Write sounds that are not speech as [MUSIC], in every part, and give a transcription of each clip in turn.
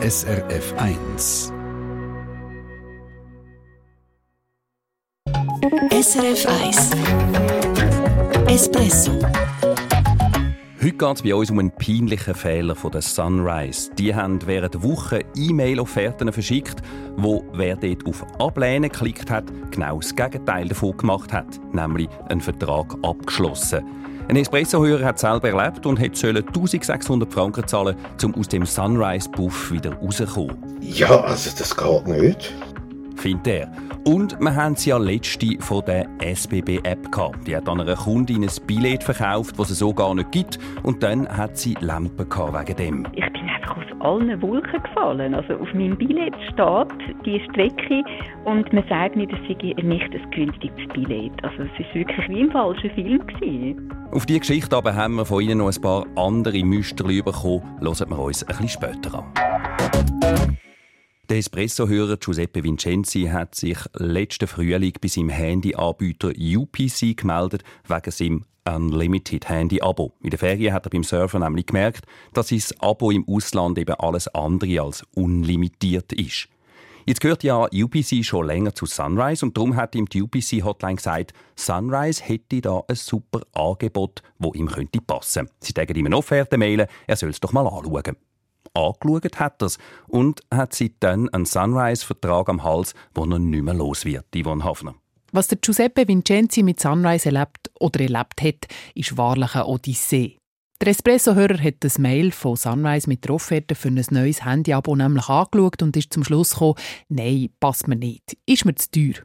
SRF 1. SRF 1 Espresso Heute geht es bei uns um einen peinlichen Fehler von der Sunrise. Die haben während Wochen E-Mail-Offerten verschickt, wo wer dort auf Ablehnen geklickt hat, genau das Gegenteil davon gemacht hat, nämlich einen Vertrag abgeschlossen. Ein Espresso-Hörer hat selber erlebt und hat 1600 Franken zahlen, um aus dem Sunrise-Buff wieder rauszukommen. Ja, also das geht nicht. Findet er. Und wir haben sie ja letzte von der SBB-App gehabt. Die hat an einer Kundin ein Billett verkauft, das es so gar nicht gibt. Und dann hat sie Lampen wegen dem. Ich allen Wolken gefallen. Also auf meinem Billett steht die Strecke und man sagt mir, das sei nicht ein günstiges Billett. Also es war wirklich wie im falschen Film. Gewesen. Auf diese Geschichte aber haben wir von Ihnen noch ein paar andere Müsterli bekommen. Hören wir uns ein später an. Der Espresso-Hörer Giuseppe Vincenzi hat sich letzten Frühling bei seinem Handyanbieter UPC gemeldet, wegen seinem Unlimited Handy-Abo. In der Ferien hat er beim Surfen nämlich gemerkt, dass sein Abo im Ausland eben alles andere als unlimitiert ist. Jetzt gehört ja UPC schon länger zu Sunrise und darum hat ihm die UPC-Hotline gesagt, Sunrise hätte da ein super Angebot, wo ihm könnte passen. Sie sagen ihm eine Offerte mailen, er soll es doch mal anschauen angeschaut hat das und hat seitdem einen Sunrise-Vertrag am Hals, wo er nicht mehr los wird, Yvonne Hafner. Was der Giuseppe Vincenzi mit Sunrise erlebt oder erlebt hat, ist wahrlich eine Odyssee. Der Espresso-Hörer hat das Mail von Sunrise mit der Offerte für ein neues Handy-Abo nämlich angeschaut und ist zum Schluss gekommen, nein, passt mir nicht, ist mir zu teuer.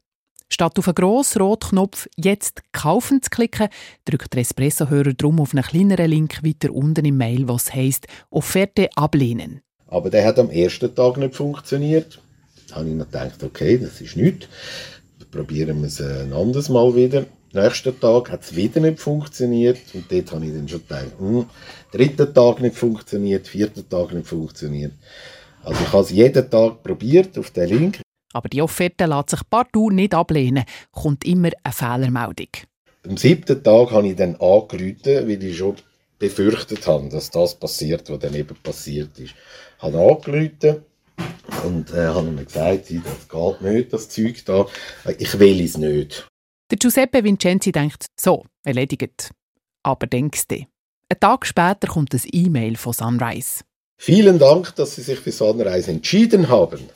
Statt auf einen grossen roten Knopf «Jetzt kaufen» zu klicken, drückt der Espresso-Hörer drum auf einen kleineren Link weiter unten im Mail, was heisst «Offerte ablehnen». Aber der hat am ersten Tag nicht funktioniert. Da habe ich noch gedacht, okay, das ist nichts. Probieren wir es ein anderes Mal wieder. Am nächsten Tag hat es wieder nicht funktioniert und dort habe ich dann schon gedacht, hm, dritten Tag nicht funktioniert, vierten Tag nicht funktioniert. Also ich habe es jeden Tag probiert auf den Link. Aber die Offerte lässt sich partout nicht ablehnen, kommt immer eine Fehlermeldung. Am siebten Tag habe ich dann angerufen, weil ich schon befürchtet habe, dass das passiert, was dann eben passiert ist. Ich habe angerufen und äh, habe mir gesagt, das geht nicht, das Zeug da. Ich will es nicht. Der Giuseppe Vincenzi denkt, so, erledigt. Aber denkst du, einen Tag später kommt ein E-Mail von Sunrise. Vielen Dank, dass Sie sich für Sunrise entschieden haben.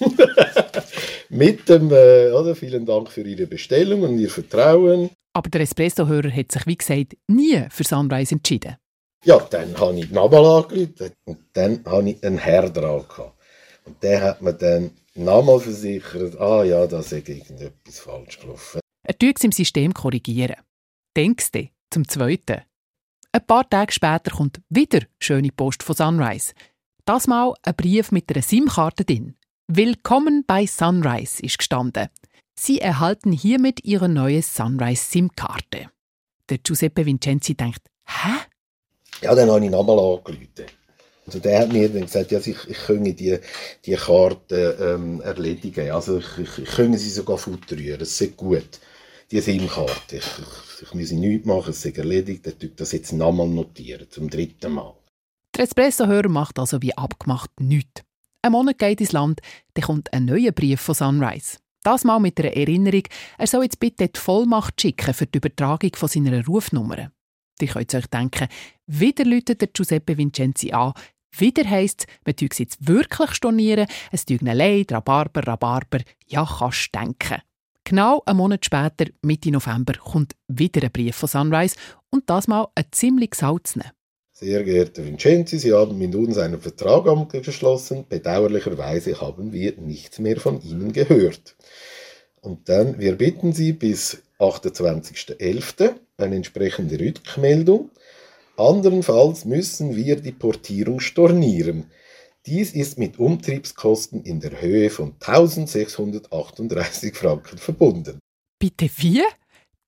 [LAUGHS] Mit dem, äh, oder, vielen Dank für Ihre Bestellung und Ihr Vertrauen. Aber der Espresso-Hörer hat sich, wie gesagt, nie für Sunrise entschieden. Ja, dann habe ich nochmal angerufen und dann habe ich einen Herr dran gehabt. Und der hat mir dann nochmal versichert, ah ja, da ist irgendetwas falsch gelaufen. Er tut es im System korrigieren. Denkst du, zum Zweiten. Ein paar Tage später kommt wieder schöne Post von Sunrise. Das mal ein Brief mit einer SIM-Karte drin. Willkommen bei Sunrise ist gestanden. Sie erhalten hiermit Ihre neue Sunrise-SIM-Karte. Der Giuseppe Vincenzi denkt, hä? Ja, dann habe ich nochmal angerufen. Also der hat mir dann gesagt, ja, ich, ich könne die, die Karte ähm, erledigen. Also ich, ich, ich könne sie sogar futterieren, es ist gut. Die SIM-Karte. Ich, ich, ich muss nichts machen, es ist erledigt. Er tut das jetzt nochmal notieren, zum dritten Mal. Der Espresso-Hörer macht also wie abgemacht nichts. Ein Monat geht ins Land, dann kommt ein neuer Brief von Sunrise. Das mal mit einer Erinnerung, er soll jetzt bitte die Vollmacht schicken für die Übertragung von seiner Rufnummer. Die könnt euch denken, wieder läutet der Giuseppe Vincenzi an, wieder heisst es, man jetzt wirklich stornieren, es tue leid, Rhabarber, Rhabarber, ja, kannst denken. Genau einen Monat später, Mitte November, kommt wieder ein Brief von Sunrise und das mal ein ziemlich salzner. Sehr geehrter Vincenzi, Sie haben mit uns einen Vertrag abgeschlossen. Bedauerlicherweise haben wir nichts mehr von Ihnen gehört. Und dann, wir bitten Sie bis 28.11. eine entsprechende Rückmeldung. Andernfalls müssen wir die Portierung stornieren. Dies ist mit Umtriebskosten in der Höhe von 1638 Franken verbunden. Bitte wie?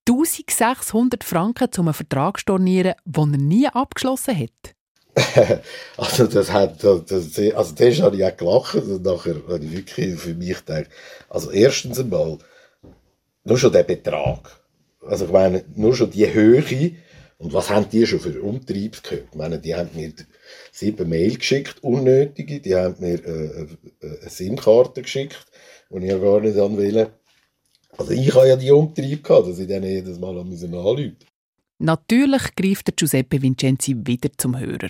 1600 Franken zum Vertrag stornieren, den er nie abgeschlossen hat. [LAUGHS] also das hat, das, also das habe ich auch gelacht und nachher habe ich wirklich für mich gedacht, also erstens einmal, nur schon der Betrag, also ich meine, nur schon die Höhe Und was haben die schon für Umtriebs gehabt? Ich meine, die haben mir sieben Mail geschickt, unnötige, die haben mir äh, äh eine SIM-Karte geschickt, die ich ja gar nicht anwählen Also ich habe ja die Umtrieb gehabt, dass ich denen jedes Mal anrufen musste. Natürlich greift der Giuseppe Vincenzi wieder zum Hörer.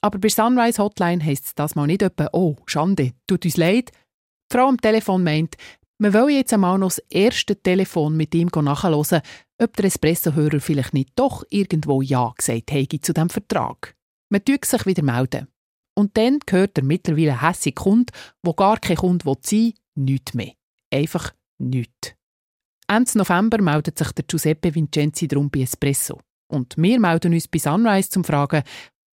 Aber bei Sunrise Hotline heisst es das mal nicht etwa, oh, Schande, tut uns leid. Die Frau am Telefon meint, wir wollen jetzt einmal noch das erste Telefon mit ihm nachhören, ob der Espresso-Hörer vielleicht nicht doch irgendwo Ja gesagt hätte zu diesem Vertrag. Man tut sich wieder melden. Und dann gehört der mittlerweile hässige Kunde, wo gar kein Kunde sein will, nichts mehr. Einfach nichts. Ende November meldet sich der Giuseppe Vincenzi drum bei Espresso. Und wir melden uns bei Sunrise zum Fragen,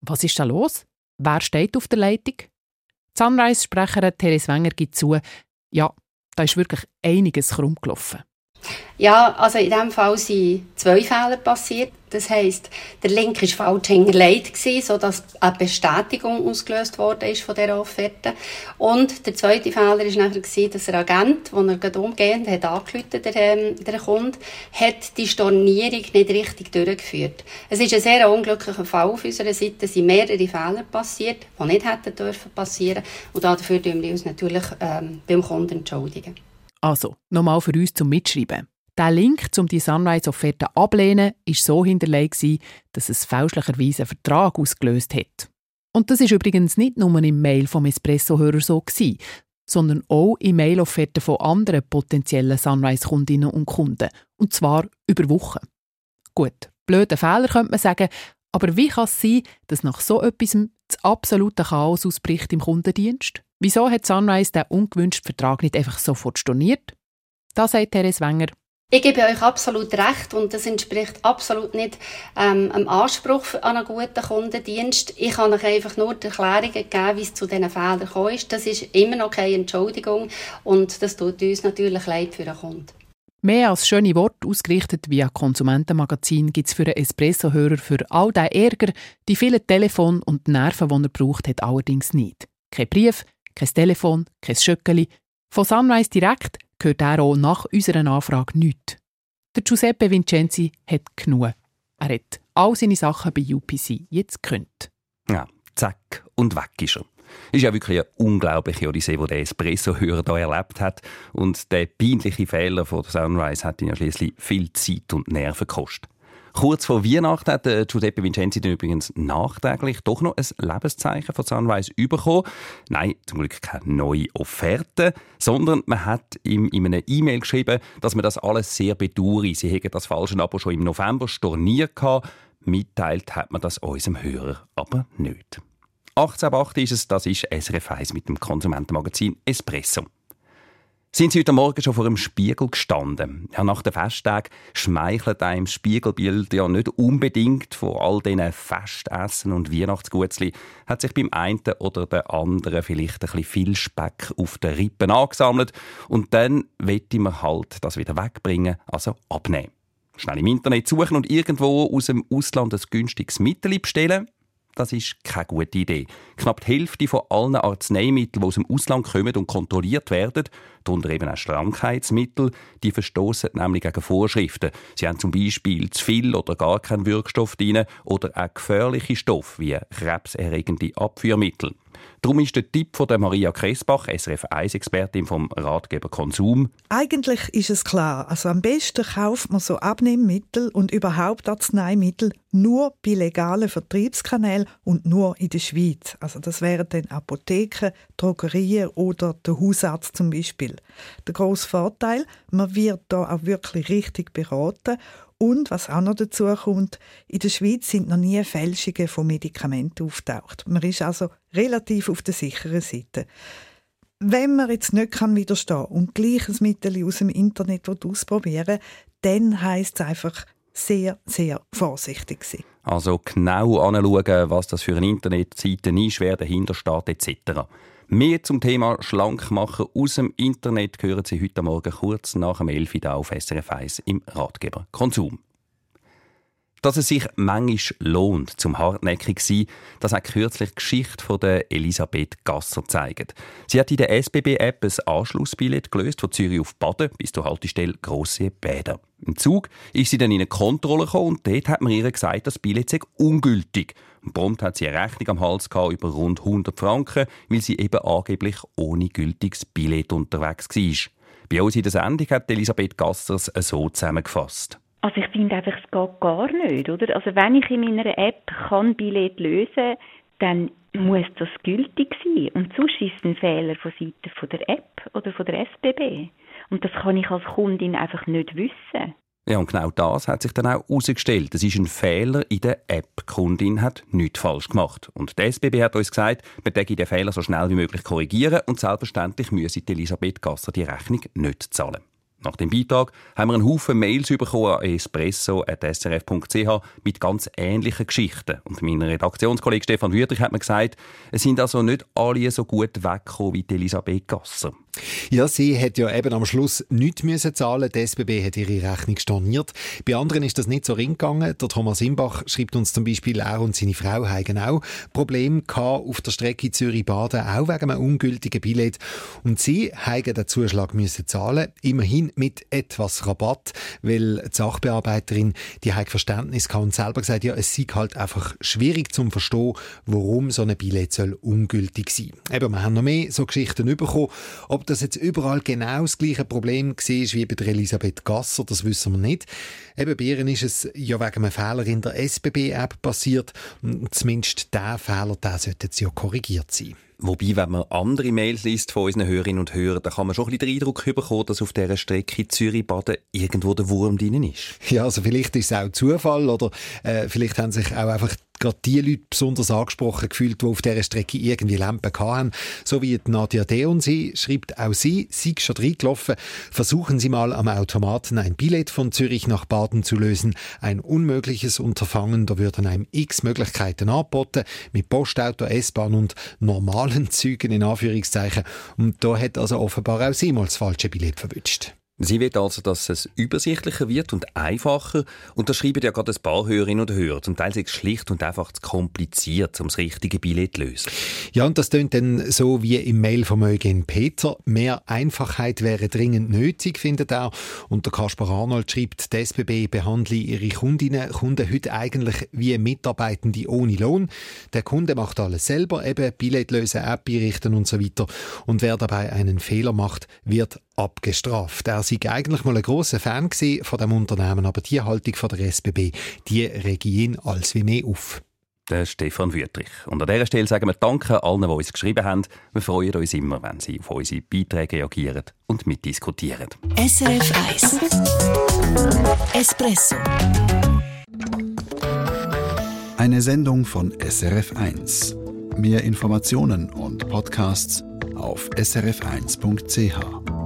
was ist da los? Wer steht auf der Leitung? Die Sunrise-Sprecherin Therese Wenger gibt zu, ja, da ist wirklich einiges krumm gelaufen. Ja, also in diesem Fall sind zwei Fehler passiert. Das heisst, der Link war falsch hinterlegt, sodass eine Bestätigung ausgelöst wurde von dieser Offerte. Und der zweite Fehler war nachher, dass der Agent, der er gerade umgehend hat angerufen, der, ähm, der Kunde, hat die Stornierung nicht richtig durchgeführt. Es ist ein sehr unglücklicher Fall auf unserer Seite. Es sind mehrere Fehler passiert, die nicht hätten dürfen passieren. Und dafür entschuldigen wir uns natürlich ähm, beim Kunden entschuldigen. Also, nochmal für uns zum Mitschreiben. Der Link, um die Sunrise-Offerte ablehnen, war so hinterlegt, dass es fälschlicherweise einen Vertrag ausgelöst hat. Und das ist übrigens nicht nur im Mail vom Espresso-Hörer so gewesen, sondern auch in Mail-Offerten von anderen potenziellen Sunrise-Kundinnen und Kunden. Und zwar über Wochen. Gut, blöder Fehler könnte man sagen, aber wie kann es sein, dass nach so etwas das absolute Chaos ausbricht im Kundendienst? Wieso hat Sunrise den ungewünschten Vertrag nicht einfach sofort storniert? Da sagt Therese Wenger. Ich gebe euch absolut recht und das entspricht absolut nicht ähm, einem Anspruch an einen guten Kundendienst. Ich kann euch einfach nur die Erklärungen geben, wie es zu diesen Fehlern gekommen ist. Das ist immer noch keine Entschuldigung und das tut uns natürlich leid für den Kunden. Mehr als schöne Worte ausgerichtet via Konsumentenmagazin gibt es für einen Espresso-Hörer für all den Ärger, die vielen Telefon und Nerven, die er braucht, hat allerdings nicht. Kein Brief, kein Telefon, kein Schöckeli. Von Sunrise direkt gehört er auch nach unserer Anfrage nichts. Der Giuseppe Vincenzi hat genug. Er hat all seine Sachen bei UPC jetzt gekündigt. Ja, zack, und weg ist er. Ist ja wirklich eine unglaubliche Odyssee, die der Espresso-Hörer hier erlebt hat. Und der peinliche Fehler von Sunrise hat ihn ja schließlich viel Zeit und Nerven gekostet. Kurz vor Weihnachten hat Giuseppe Vincenzi dann übrigens nachträglich doch noch ein Lebenszeichen von Sunrise bekommen. Nein, zum Glück keine neue Offerte, sondern man hat ihm in einer E-Mail geschrieben, dass man das alles sehr bedauere. Sie hätten das falsche Abo schon im November storniert gehabt. Mitteilt hat man das unserem Hörer aber nicht. 18.8 ist es, das ist SRF 1 mit dem Konsumentenmagazin Espresso. Sind Sie heute Morgen schon vor dem Spiegel gestanden? Ja, nach den Festtagen schmeichelt einem das Spiegelbild ja nicht unbedingt von all diesen Festessen und Weihnachtsgutzli. Hat sich beim einen oder der anderen vielleicht ein bisschen viel Speck auf den Rippen angesammelt und dann wette man halt das wieder wegbringen, also abnehmen. Schnell im Internet suchen und irgendwo aus dem Ausland ein günstiges Mittel bestellen das ist keine gute Idee. Knapp die Hälfte von allen Arzneimitteln, die aus dem Ausland kommen und kontrolliert werden, darunter eben auch Krankheitsmittel, die verstoßen nämlich gegen Vorschriften. Sie haben zum Beispiel zu viel oder gar keinen Wirkstoff drin oder auch gefährliche Stoffe wie krebserregende Abführmittel. Darum ist der Tipp von der Maria Kressbach, SRF 1-Expertin vom Ratgeber Konsum. Eigentlich ist es klar. Also am besten kauft man so Abnehmmittel und überhaupt Arzneimittel nur bei legalen Vertriebskanälen und nur in der Schweiz. Also das wären dann Apotheken, Drogerien oder der Hausarzt zum Beispiel. Der grosse Vorteil, man wird da auch wirklich richtig beraten und was auch noch dazu kommt, in der Schweiz sind noch nie Fälschungen von Medikamenten auftaucht. Man ist also relativ auf der sicheren Seite. Wenn man jetzt nicht kann widerstehen und gleich ein Mittel aus dem Internet ausprobieren dann heisst es einfach sehr, sehr vorsichtig sein. Also genau anschauen, was das für eine Internetseite ist, wer dahinter steht etc. Mehr zum Thema Schlankmachen aus dem Internet hören Sie heute Morgen kurz nach dem 11 Uhr auf SRF 1 im Ratgeber Konsum. Dass es sich manchmal lohnt, zum hartnäckig zu sein, das hat kürzlich die Geschichte von der Elisabeth Gasser gezeigt. Sie hat in der SBB-App ein Anschlussbillett gelöst von Zürich auf Baden bis zur Haltestelle Grosse Bäder. Im Zug ist sie dann in eine Kontrolle gekommen und dort hat man ihr gesagt, das Billett sei ungültig. Und prompt hat sie eine Rechnung am Hals gehabt über rund 100 Franken, weil sie eben angeblich ohne gültiges Billett unterwegs war. Bei uns in der Sendung hat Elisabeth Gassers so zusammengefasst. Also ich finde einfach, es geht gar nicht, oder? Also wenn ich in meiner App kann Billett lösen dann muss das gültig sein. Und sonst ist es ein Fehler von Seiten der App oder von der SBB. Und das kann ich als Kundin einfach nicht wissen. Ja, und genau das hat sich dann auch herausgestellt. Es ist ein Fehler in der App. Die Kundin hat nichts falsch gemacht. Und der SBB hat uns gesagt, wir den Fehler so schnell wie möglich korrigieren und selbstverständlich müsse Elisabeth Gasser die Rechnung nicht zahlen. Nach dem Beitrag haben wir einen Haufen Mails bekommen an espresso.srf.ch mit ganz ähnlichen Geschichten. Und mein Redaktionskollege Stefan Wüthrich hat mir gesagt, es sind also nicht alle so gut weggekommen wie Elisabeth Gasser. Ja, sie hat ja eben am Schluss nichts müssen zahlen. Die SBB hat ihre Rechnung storniert. Bei anderen ist das nicht so ring gegangen. Der Thomas Imbach schreibt uns zum Beispiel, er und seine Frau haben genau Probleme auf der Strecke Zürich-Baden, auch wegen einem ungültigen Billett. Und sie haben den Zuschlag müssen zahlen, immerhin mit etwas Rabatt, weil die Sachbearbeiterin, die hat Verständnis gehabt und selber gesagt, ja, es sei halt einfach schwierig zu verstehen, warum so ein Billett soll ungültig sein. Eben, wir haben noch mehr so Geschichten bekommen. Ob das jetzt überall genau das gleiche Problem war wie bei der Elisabeth Gasser, das wissen wir nicht. Eben bei ihr ist es ja wegen einem Fehler in der SBB-App passiert. Zumindest dieser Fehler, der sollte jetzt ja korrigiert sein. Wobei, wenn man andere Mails liest von unseren Hörerinnen und Hörern, dann kann man schon ein bisschen den Eindruck bekommen, dass auf dieser Strecke Zürich-Baden irgendwo der Wurm drin ist. Ja, also vielleicht ist es auch Zufall oder äh, vielleicht haben sich auch einfach gerade die Leute besonders angesprochen gefühlt, die auf dieser Strecke irgendwie Lampen hatten. So wie Nadia Deon. Sie schreibt, auch sie sei schon reingelaufen. Versuchen Sie mal am Automaten ein Billett von Zürich nach Baden zu lösen. Ein unmögliches Unterfangen. Da würden einem x Möglichkeiten angeboten. Mit Postauto, S-Bahn und normalen Zügen in Anführungszeichen. Und da hat also offenbar auch sie mal das falsche Billett verwünscht. Sie will also, dass es übersichtlicher wird und einfacher. Und das schreiben ja gerade ein paar Hörerinnen und Hörer. Zum Teil ist es schlicht und einfach zu kompliziert, um das richtige Billett zu lösen. Ja, und das tönt dann so wie im Mail von Eugen Peter. Mehr Einfachheit wäre dringend nötig, findet er. Und der Kaspar Arnold schreibt, die SBB behandle ihre Kundinnen, Kunden heute eigentlich wie Mitarbeitende ohne Lohn. Der Kunde macht alles selber, eben Billett lösen, App einrichten und so weiter. Und wer dabei einen Fehler macht, wird abgestraft. Er sei eigentlich mal ein grosser Fan von dem Unternehmen, aber die Haltung von der SBB, die rege ihn als wie mehr auf. Der Stefan Wüttrich. Und an dieser Stelle sagen wir Danke allen, die uns geschrieben haben. Wir freuen uns immer, wenn Sie auf unsere Beiträge reagieren und mitdiskutieren. SRF 1 Espresso Eine Sendung von SRF 1. Mehr Informationen und Podcasts auf srf1.ch.